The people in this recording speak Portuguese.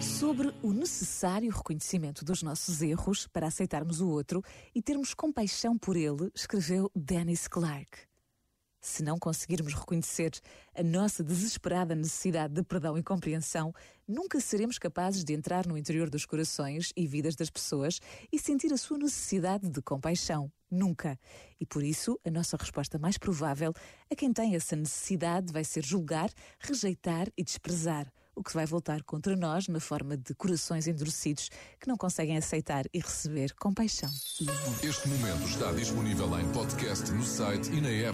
Sobre o necessário reconhecimento dos nossos erros para aceitarmos o outro e termos compaixão por ele, escreveu Dennis Clark. Se não conseguirmos reconhecer a nossa desesperada necessidade de perdão e compreensão, nunca seremos capazes de entrar no interior dos corações e vidas das pessoas e sentir a sua necessidade de compaixão. Nunca. E por isso, a nossa resposta mais provável a quem tem essa necessidade vai ser julgar, rejeitar e desprezar, o que vai voltar contra nós na forma de corações endurecidos que não conseguem aceitar e receber compaixão Este momento está disponível em podcast no site e na app.